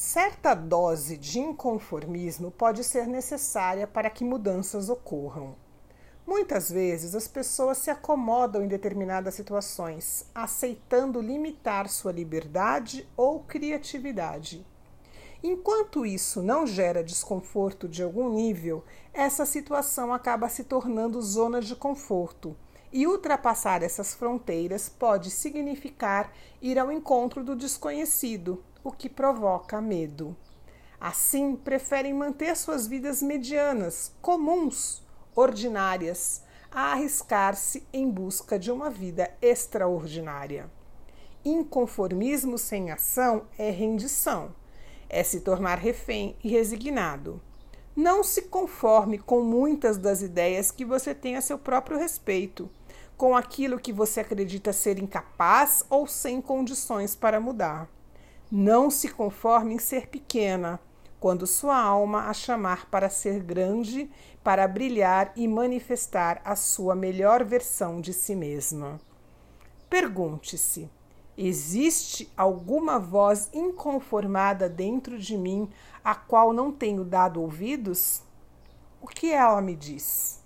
Certa dose de inconformismo pode ser necessária para que mudanças ocorram. Muitas vezes as pessoas se acomodam em determinadas situações, aceitando limitar sua liberdade ou criatividade. Enquanto isso não gera desconforto de algum nível, essa situação acaba se tornando zona de conforto. E ultrapassar essas fronteiras pode significar ir ao encontro do desconhecido, o que provoca medo. Assim, preferem manter suas vidas medianas, comuns, ordinárias, a arriscar-se em busca de uma vida extraordinária. Inconformismo sem ação é rendição, é se tornar refém e resignado. Não se conforme com muitas das ideias que você tem a seu próprio respeito, com aquilo que você acredita ser incapaz ou sem condições para mudar. Não se conforme em ser pequena, quando sua alma a chamar para ser grande, para brilhar e manifestar a sua melhor versão de si mesma. Pergunte-se: existe alguma voz inconformada dentro de mim a qual não tenho dado ouvidos? O que ela me diz?